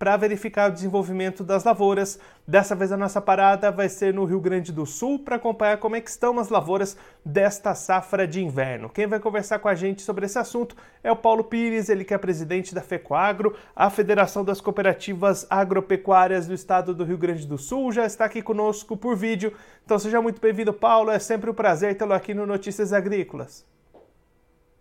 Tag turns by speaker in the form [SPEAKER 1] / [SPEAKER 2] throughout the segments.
[SPEAKER 1] para verificar o desenvolvimento das lavouras. Dessa vez a nossa parada vai ser no Rio Grande do Sul para acompanhar como é que estão as lavouras desta safra de inverno. Quem vai conversar com a gente sobre esse assunto é o Paulo Pires, ele que é presidente da FECOAGRO, a Federação das Cooperativas Agropecuárias do Estado do Rio Grande do Sul, já está aqui conosco por vídeo. Então seja muito bem-vindo, Paulo. É sempre um prazer tê-lo aqui no Notícias Agrícolas.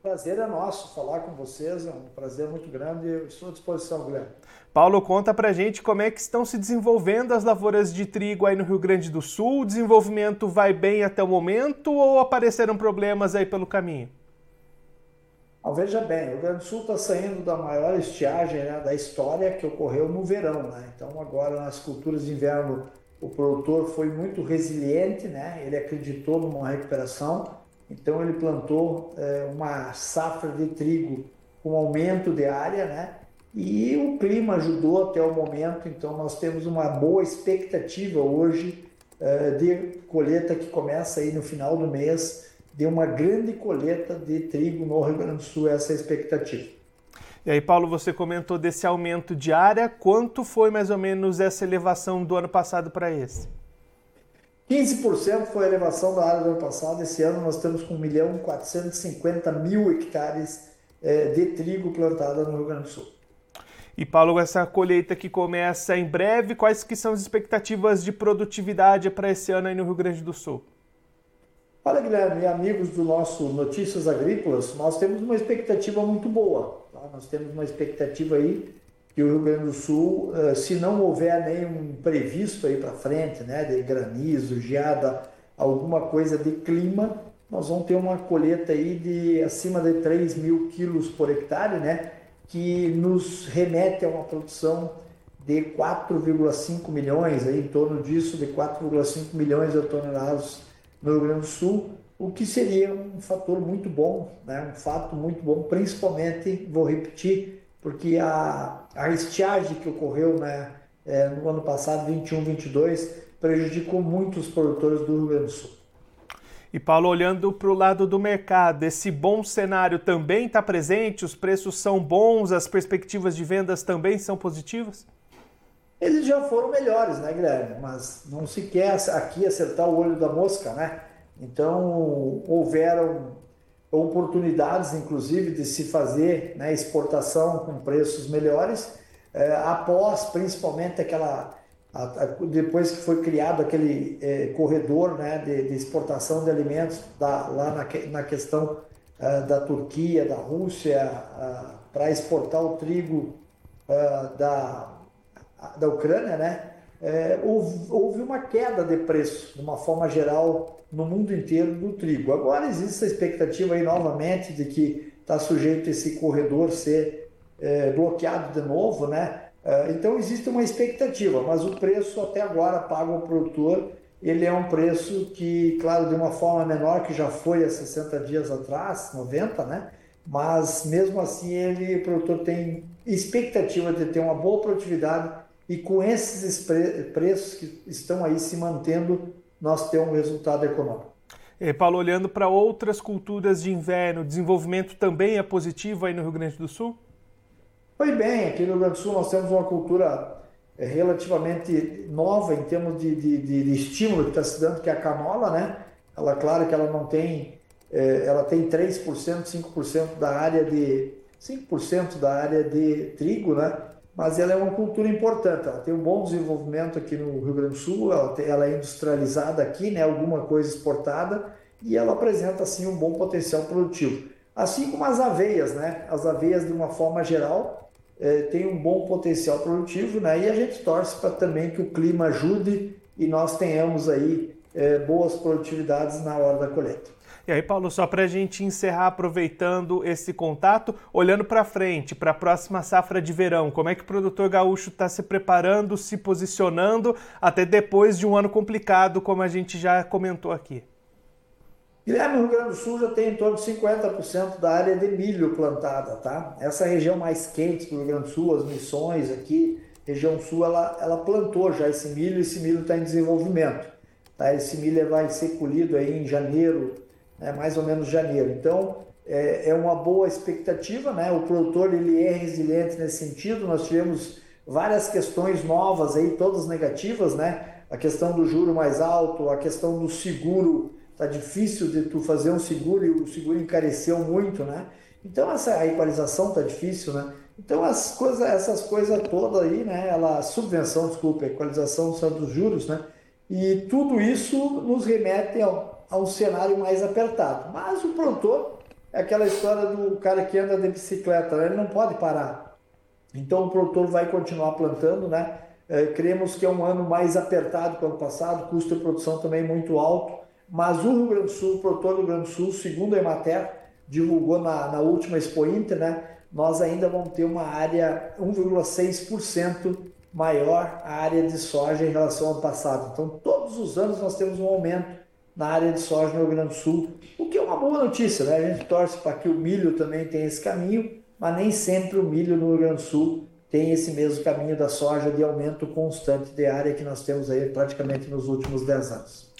[SPEAKER 2] Prazer é nosso falar com vocês, é um prazer muito grande. Eu estou à disposição, Guilherme.
[SPEAKER 1] Paulo, conta pra gente como é que estão se desenvolvendo as lavouras de trigo aí no Rio Grande do Sul. O desenvolvimento vai bem até o momento ou apareceram problemas aí pelo caminho?
[SPEAKER 2] Ah, veja bem, o Rio Grande do Sul está saindo da maior estiagem né, da história que ocorreu no verão. Né? Então, agora nas culturas de inverno, o produtor foi muito resiliente, né? ele acreditou numa recuperação, então ele plantou é, uma safra de trigo com aumento de área, né? E o clima ajudou até o momento, então nós temos uma boa expectativa hoje uh, de colheita que começa aí no final do mês, de uma grande colheita de trigo no Rio Grande do Sul, essa é a expectativa.
[SPEAKER 1] E aí, Paulo, você comentou desse aumento de área, quanto foi mais ou menos essa elevação do ano passado para esse?
[SPEAKER 2] 15% foi a elevação da área do ano passado, esse ano nós estamos com 1 milhão 450 mil hectares eh, de trigo plantada no Rio Grande do Sul.
[SPEAKER 1] E Paulo, essa colheita que começa em breve, quais que são as expectativas de produtividade para esse ano aí no Rio Grande do Sul?
[SPEAKER 2] Olha, Guilherme, amigos do nosso Notícias Agrícolas, nós temos uma expectativa muito boa. Tá? Nós temos uma expectativa aí o Rio Grande do Sul, eh, se não houver nenhum previsto aí para frente, né, de granizo, geada, alguma coisa de clima, nós vamos ter uma colheita aí de acima de 3 mil quilos por hectare, né? que nos remete a uma produção de 4,5 milhões, aí, em torno disso, de 4,5 milhões de toneladas no Rio Grande do Sul, o que seria um fator muito bom, né? um fato muito bom, principalmente, vou repetir, porque a, a estiagem que ocorreu né, é, no ano passado, 21, 22, prejudicou muito os produtores do Rio Grande do Sul.
[SPEAKER 1] E Paulo, olhando para o lado do mercado, esse bom cenário também está presente? Os preços são bons, as perspectivas de vendas também são positivas?
[SPEAKER 2] Eles já foram melhores, né, Guilherme? Mas não se quer aqui acertar o olho da mosca, né? Então, houveram oportunidades, inclusive, de se fazer né, exportação com preços melhores, eh, após principalmente aquela a, a, depois que foi criado aquele é, corredor né, de, de, exportação de alimentos da, lá na, na questão uh, da Turquia, da Rússia, para exportar o trigo uh, da, da Ucrânia, né, é, houve, houve, uma queda de preço, de uma forma geral, no mundo inteiro do trigo. Agora existe a expectativa aí novamente de que está sujeito esse corredor ser é, bloqueado de novo, né? É, então existe uma expectativa, mas o preço até agora pago ao produtor, ele é um preço que, claro, de uma forma menor que já foi há 60 dias atrás, 90, né? Mas mesmo assim ele, o produtor tem expectativa de ter uma boa produtividade e com esses preços que estão aí se mantendo, nós temos um resultado econômico.
[SPEAKER 1] E, Paulo, olhando para outras culturas de inverno, o desenvolvimento também é positivo aí no Rio Grande do Sul?
[SPEAKER 2] Foi bem, aqui no Rio Grande do Sul nós temos uma cultura é, relativamente nova em termos de, de, de, de estímulo que está se dando, que é a canola, né? Ela, claro que ela não tem, é, ela tem 3%, 5% da área de 5% da área de trigo, né? Mas ela é uma cultura importante, ela tem um bom desenvolvimento aqui no Rio Grande do Sul, ela, tem, ela é industrializada aqui, né? Alguma coisa exportada e ela apresenta assim um bom potencial produtivo. Assim como as aveias, né? As aveias de uma forma geral, é, tem um bom potencial produtivo, né? E a gente torce para também que o clima ajude e nós tenhamos aí é, boas produtividades na hora da colheita.
[SPEAKER 1] E aí, Paulo, só para a gente encerrar, aproveitando esse contato, olhando para frente, para a próxima safra de verão, como é que o produtor gaúcho está se preparando, se posicionando, até depois de um ano complicado, como a gente já comentou aqui?
[SPEAKER 2] Guilherme, o Rio Grande do Sul já tem em torno de 50% da área de milho plantada, tá? Essa região mais quente do Rio Grande do Sul, as missões aqui, região sul, ela, ela plantou já esse milho, esse milho está em desenvolvimento. Tá? Esse milho vai ser colhido aí em janeiro, né? mais ou menos janeiro. Então, é, é uma boa expectativa, né? O produtor ele é resiliente nesse sentido. Nós tivemos várias questões novas aí, todas negativas, né? A questão do juro mais alto, a questão do seguro, tá difícil de tu fazer um seguro e o seguro encareceu muito, né? Então essa a equalização tá difícil, né? Então as coisas, essas coisas todas aí, né? Ela subvenção, desculpa, equalização dos juros, né? E tudo isso nos remete ao, a um cenário mais apertado. Mas o produtor é aquela história do cara que anda de bicicleta, né? ele não pode parar. Então o produtor vai continuar plantando, né? É, cremos que é um ano mais apertado que o ano passado, custo de produção também muito alto, mas o Rio Grande do Sul, o produtor do Rio Grande do Sul, segundo a Emater, divulgou na, na última Expo Inter, né? Nós ainda vamos ter uma área 1,6% maior a área de soja em relação ao passado. Então, todos os anos nós temos um aumento na área de soja no Rio Grande do Sul, o que é uma boa notícia, né? A gente torce para que o milho também tenha esse caminho, mas nem sempre o milho no Rio Grande do Sul tem esse mesmo caminho da soja de aumento constante de área que nós temos aí praticamente nos últimos 10 anos.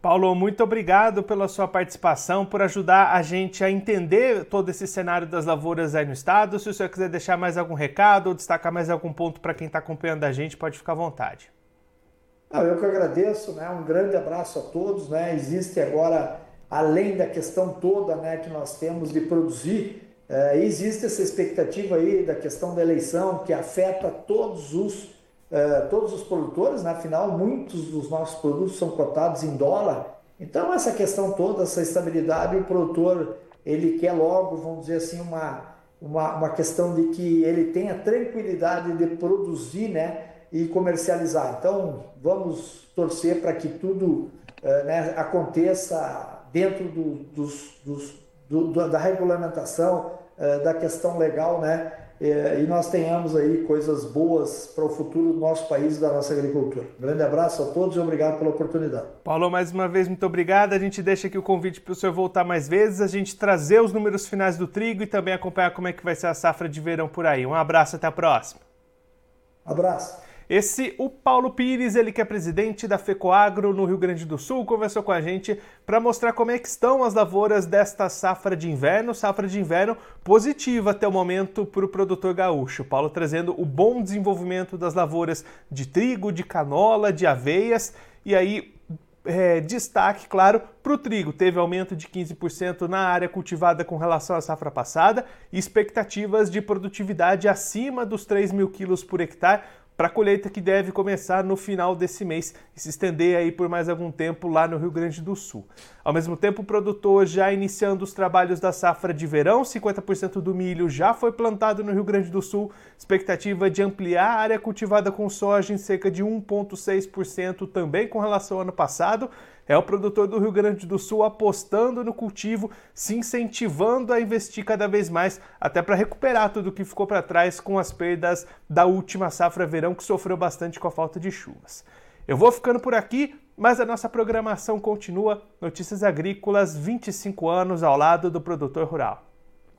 [SPEAKER 1] Paulo, muito obrigado pela sua participação, por ajudar a gente a entender todo esse cenário das lavouras aí no estado. Se o senhor quiser deixar mais algum recado ou destacar mais algum ponto para quem está acompanhando a gente, pode ficar à vontade.
[SPEAKER 2] Não, eu que agradeço, né? Um grande abraço a todos, né? Existe agora, além da questão toda, né, que nós temos de produzir, é, existe essa expectativa aí da questão da eleição que afeta todos os é, todos os produtores, né? afinal muitos dos nossos produtos são cotados em dólar. Então essa questão toda, essa estabilidade, o produtor ele quer logo, vamos dizer assim, uma uma, uma questão de que ele tenha tranquilidade de produzir, né? E comercializar. Então, vamos torcer para que tudo uh, né, aconteça dentro do, dos, dos, do, da regulamentação, uh, da questão legal, né? e nós tenhamos aí coisas boas para o futuro do nosso país e da nossa agricultura. Um grande abraço a todos e obrigado pela oportunidade.
[SPEAKER 1] Paulo, mais uma vez, muito obrigado. A gente deixa aqui o convite para o senhor voltar mais vezes, a gente trazer os números finais do trigo e também acompanhar como é que vai ser a safra de verão por aí. Um abraço, até a próxima.
[SPEAKER 2] Abraço.
[SPEAKER 1] Esse, o Paulo Pires, ele que é presidente da FECOAGRO no Rio Grande do Sul, conversou com a gente para mostrar como é que estão as lavouras desta safra de inverno, safra de inverno positiva até o momento para o produtor gaúcho. Paulo trazendo o bom desenvolvimento das lavouras de trigo, de canola, de aveias e aí é, destaque, claro, para o trigo. Teve aumento de 15% na área cultivada com relação à safra passada e expectativas de produtividade acima dos 3 mil quilos por hectare para a colheita que deve começar no final desse mês e se estender aí por mais algum tempo lá no Rio Grande do Sul. Ao mesmo tempo, o produtor já iniciando os trabalhos da safra de verão, 50% do milho já foi plantado no Rio Grande do Sul, expectativa de ampliar a área cultivada com soja em cerca de 1,6% também com relação ao ano passado é o produtor do Rio Grande do Sul apostando no cultivo, se incentivando a investir cada vez mais, até para recuperar tudo o que ficou para trás com as perdas da última safra verão, que sofreu bastante com a falta de chuvas. Eu vou ficando por aqui, mas a nossa programação continua. Notícias Agrícolas, 25 anos ao lado do produtor rural.